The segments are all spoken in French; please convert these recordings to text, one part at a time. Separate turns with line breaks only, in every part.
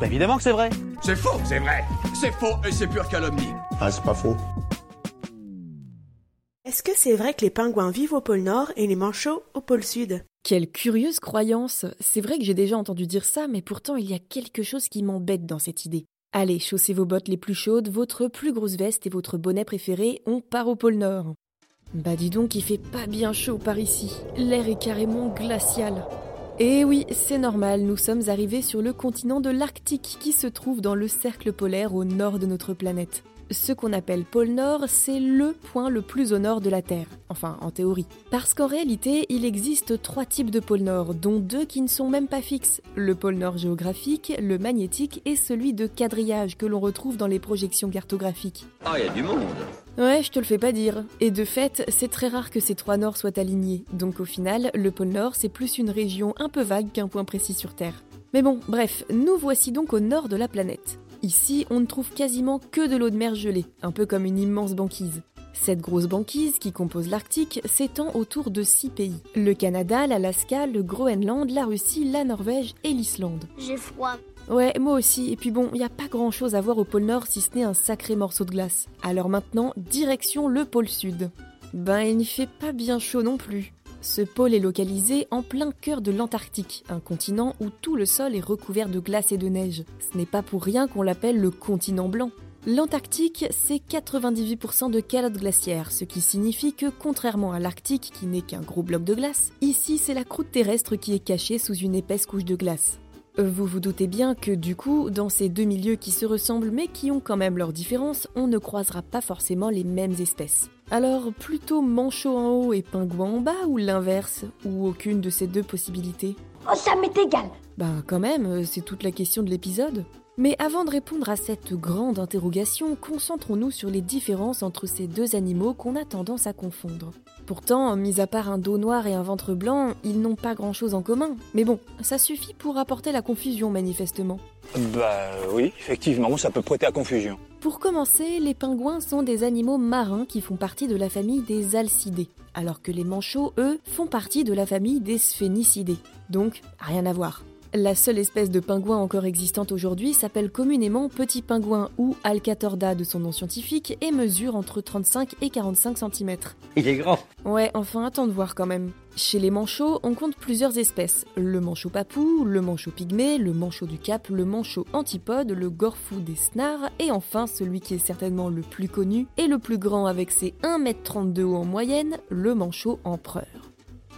Bah évidemment que c'est vrai.
C'est faux, c'est vrai. C'est faux et c'est pure calomnie.
Ah, c'est pas faux.
Est-ce que c'est vrai que les pingouins vivent au pôle Nord et les manchots au pôle Sud?
Quelle curieuse croyance C'est vrai que j'ai déjà entendu dire ça, mais pourtant il y a quelque chose qui m'embête dans cette idée. Allez, chaussez vos bottes les plus chaudes, votre plus grosse veste et votre bonnet préféré, on part au pôle Nord. Bah dis donc, il fait pas bien chaud par ici. L'air est carrément glacial. Et oui, c'est normal, nous sommes arrivés sur le continent de l'Arctique qui se trouve dans le cercle polaire au nord de notre planète ce qu'on appelle pôle Nord, c'est le point le plus au nord de la Terre. Enfin, en théorie. Parce qu'en réalité, il existe trois types de pôle Nord, dont deux qui ne sont même pas fixes. Le pôle Nord géographique, le magnétique et celui de quadrillage que l'on retrouve dans les projections cartographiques.
Ah, il y a du monde
Ouais, je te le fais pas dire. Et de fait, c'est très rare que ces trois Nords soient alignés. Donc au final, le pôle Nord, c'est plus une région un peu vague qu'un point précis sur Terre. Mais bon, bref, nous voici donc au nord de la planète. Ici, on ne trouve quasiment que de l'eau de mer gelée, un peu comme une immense banquise. Cette grosse banquise qui compose l'Arctique s'étend autour de six pays. Le Canada, l'Alaska, le Groenland, la Russie, la Norvège et l'Islande.
J'ai froid.
Ouais, moi aussi. Et puis bon, il n'y a pas grand chose à voir au pôle Nord si ce n'est un sacré morceau de glace. Alors maintenant, direction le pôle Sud. Ben, il n'y fait pas bien chaud non plus. Ce pôle est localisé en plein cœur de l'Antarctique, un continent où tout le sol est recouvert de glace et de neige. Ce n'est pas pour rien qu'on l'appelle le continent blanc. L'Antarctique, c'est 98% de calotte glaciaire, ce qui signifie que, contrairement à l'Arctique, qui n'est qu'un gros bloc de glace, ici c'est la croûte terrestre qui est cachée sous une épaisse couche de glace. Vous vous doutez bien que du coup, dans ces deux milieux qui se ressemblent mais qui ont quand même leurs différences, on ne croisera pas forcément les mêmes espèces. Alors plutôt manchot en haut et pingouin en bas ou l'inverse Ou aucune de ces deux possibilités?
Oh, ça m'est égal
Bah quand même, c'est toute la question de l'épisode. Mais avant de répondre à cette grande interrogation, concentrons-nous sur les différences entre ces deux animaux qu'on a tendance à confondre. Pourtant, mis à part un dos noir et un ventre blanc, ils n'ont pas grand-chose en commun. Mais bon, ça suffit pour apporter la confusion manifestement.
Bah oui, effectivement, ça peut prêter à confusion.
Pour commencer, les pingouins sont des animaux marins qui font partie de la famille des alcidés, alors que les manchots, eux, font partie de la famille des sphénicidés. Donc, rien à voir. La seule espèce de pingouin encore existante aujourd'hui s'appelle communément petit pingouin ou Alcatorda de son nom scientifique et mesure entre 35 et 45 cm.
Il est grand
Ouais, enfin attends de voir quand même. Chez les manchots, on compte plusieurs espèces. Le manchot papou, le manchot pygmée, le manchot du cap, le manchot antipode, le gorfou des snars et enfin celui qui est certainement le plus connu et le plus grand avec ses 1m32 de haut en moyenne, le manchot empereur.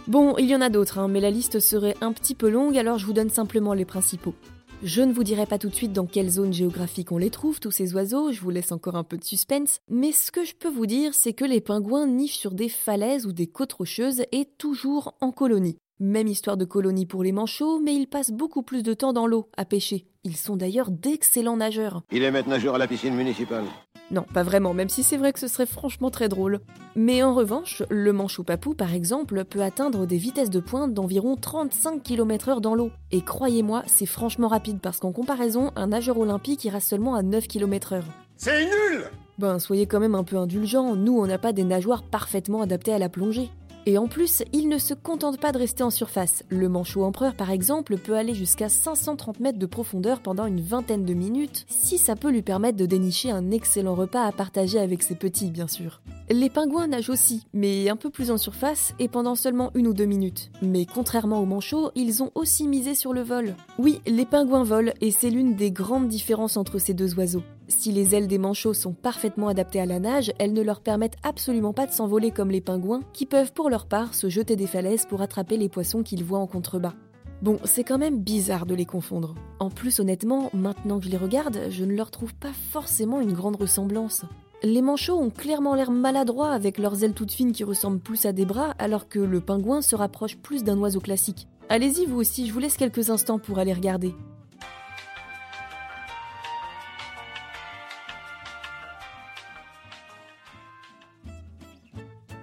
Bon, il y en a d'autres, hein, mais la liste serait un petit peu longue, alors je vous donne simplement les principaux. Je ne vous dirai pas tout de suite dans quelle zone géographique on les trouve, tous ces oiseaux, je vous laisse encore un peu de suspense, mais ce que je peux vous dire, c'est que les pingouins nichent sur des falaises ou des côtes rocheuses et toujours en colonie. Même histoire de colonie pour les manchots, mais ils passent beaucoup plus de temps dans l'eau, à pêcher. Ils sont d'ailleurs d'excellents nageurs.
Il est maître nageur à la piscine municipale.
Non, pas vraiment, même si c'est vrai que ce serait franchement très drôle. Mais en revanche, le manchot papou, par exemple, peut atteindre des vitesses de pointe d'environ 35 km/h dans l'eau. Et croyez-moi, c'est franchement rapide parce qu'en comparaison, un nageur olympique ira seulement à 9 km/h.
C'est nul
Ben, soyez quand même un peu indulgents, nous on n'a pas des nageoires parfaitement adaptées à la plongée. Et en plus, il ne se contente pas de rester en surface. Le manchot empereur, par exemple, peut aller jusqu'à 530 mètres de profondeur pendant une vingtaine de minutes, si ça peut lui permettre de dénicher un excellent repas à partager avec ses petits, bien sûr. Les pingouins nagent aussi, mais un peu plus en surface et pendant seulement une ou deux minutes. Mais contrairement aux manchots, ils ont aussi misé sur le vol. Oui, les pingouins volent et c'est l'une des grandes différences entre ces deux oiseaux. Si les ailes des manchots sont parfaitement adaptées à la nage, elles ne leur permettent absolument pas de s'envoler comme les pingouins, qui peuvent pour leur part se jeter des falaises pour attraper les poissons qu'ils voient en contrebas. Bon, c'est quand même bizarre de les confondre. En plus, honnêtement, maintenant que je les regarde, je ne leur trouve pas forcément une grande ressemblance. Les manchots ont clairement l'air maladroits avec leurs ailes toutes fines qui ressemblent plus à des bras, alors que le pingouin se rapproche plus d'un oiseau classique. Allez-y vous aussi, je vous laisse quelques instants pour aller regarder.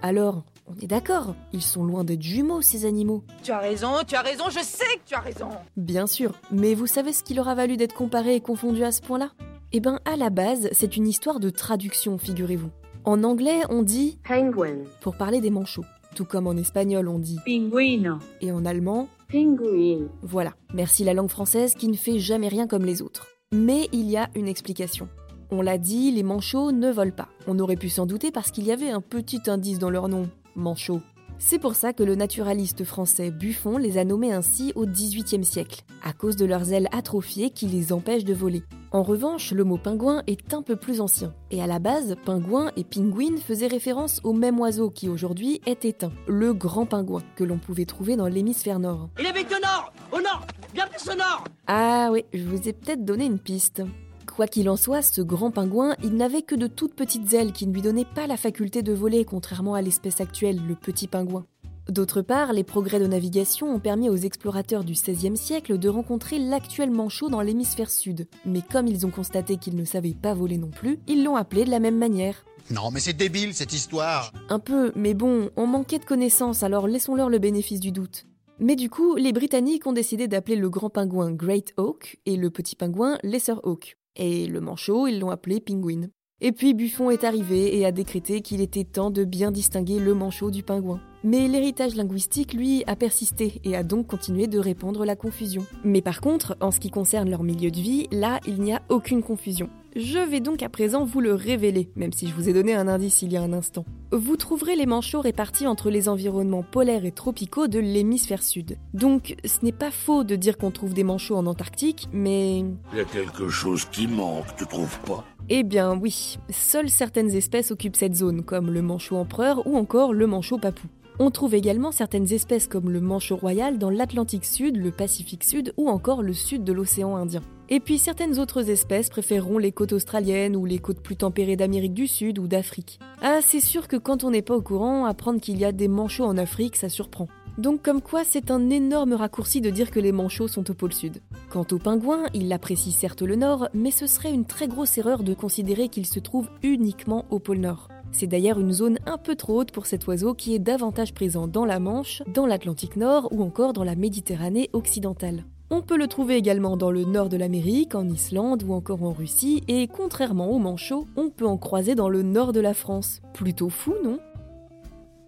Alors, on est d'accord, ils sont loin d'être jumeaux ces animaux.
Tu as raison, tu as raison, je sais que tu as raison.
Bien sûr, mais vous savez ce qui leur a valu d'être comparés et confondus à ce point-là? Eh ben, à la base, c'est une histoire de traduction, figurez-vous. En anglais, on dit
Penguin.
pour parler des manchots. tout comme en espagnol on dit
pingüino,
et en allemand
pinguin.
Voilà, merci la langue française qui ne fait jamais rien comme les autres. Mais il y a une explication. On l'a dit, les manchots ne volent pas. On aurait pu s'en douter parce qu'il y avait un petit indice dans leur nom, manchot. C'est pour ça que le naturaliste français Buffon les a nommés ainsi au XVIIIe siècle, à cause de leurs ailes atrophiées qui les empêchent de voler. En revanche, le mot pingouin est un peu plus ancien, et à la base, pingouin et pinguine faisaient référence au même oiseau qui aujourd'hui est éteint, le grand pingouin, que l'on pouvait trouver dans l'hémisphère nord.
Il habite au nord Au nord Bien plus au nord
Ah oui, je vous ai peut-être donné une piste. Quoi qu'il en soit, ce grand pingouin, il n'avait que de toutes petites ailes qui ne lui donnaient pas la faculté de voler, contrairement à l'espèce actuelle, le petit pingouin. D'autre part, les progrès de navigation ont permis aux explorateurs du XVIe siècle de rencontrer l'actuel manchot dans l'hémisphère sud. Mais comme ils ont constaté qu'il ne savait pas voler non plus, ils l'ont appelé de la même manière.
Non, mais c'est débile cette histoire
Un peu, mais bon, on manquait de connaissances, alors laissons-leur le bénéfice du doute. Mais du coup, les Britanniques ont décidé d'appeler le grand pingouin Great Oak et le petit pingouin Lesser Oak. Et le manchot, ils l'ont appelé Penguin. Et puis Buffon est arrivé et a décrété qu'il était temps de bien distinguer le manchot du pingouin. Mais l'héritage linguistique, lui, a persisté et a donc continué de répandre la confusion. Mais par contre, en ce qui concerne leur milieu de vie, là, il n'y a aucune confusion. Je vais donc à présent vous le révéler, même si je vous ai donné un indice il y a un instant. Vous trouverez les manchots répartis entre les environnements polaires et tropicaux de l'hémisphère sud. Donc, ce n'est pas faux de dire qu'on trouve des manchots en Antarctique, mais...
Il y a quelque chose qui manque, tu trouves pas?
Eh bien oui, seules certaines espèces occupent cette zone, comme le manchot empereur ou encore le manchot papou. On trouve également certaines espèces comme le manchot royal dans l'Atlantique Sud, le Pacifique Sud ou encore le sud de l'océan Indien. Et puis certaines autres espèces préféreront les côtes australiennes ou les côtes plus tempérées d'Amérique du Sud ou d'Afrique. Ah, c'est sûr que quand on n'est pas au courant, apprendre qu'il y a des manchots en Afrique, ça surprend. Donc comme quoi c'est un énorme raccourci de dire que les manchots sont au pôle sud. Quant aux pingouins, ils apprécient certes le nord, mais ce serait une très grosse erreur de considérer qu'ils se trouvent uniquement au pôle nord. C'est d'ailleurs une zone un peu trop haute pour cet oiseau qui est davantage présent dans la Manche, dans l'Atlantique Nord ou encore dans la Méditerranée occidentale. On peut le trouver également dans le nord de l'Amérique, en Islande ou encore en Russie, et contrairement aux manchots, on peut en croiser dans le nord de la France. Plutôt fou, non?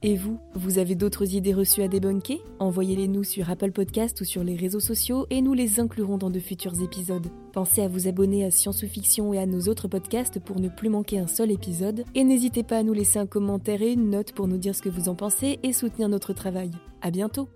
Et vous, vous avez d'autres idées reçues à débunker Envoyez-les nous sur Apple Podcast ou sur les réseaux sociaux et nous les inclurons dans de futurs épisodes. Pensez à vous abonner à Science ou Fiction et à nos autres podcasts pour ne plus manquer un seul épisode. Et n'hésitez pas à nous laisser un commentaire et une note pour nous dire ce que vous en pensez et soutenir notre travail. À bientôt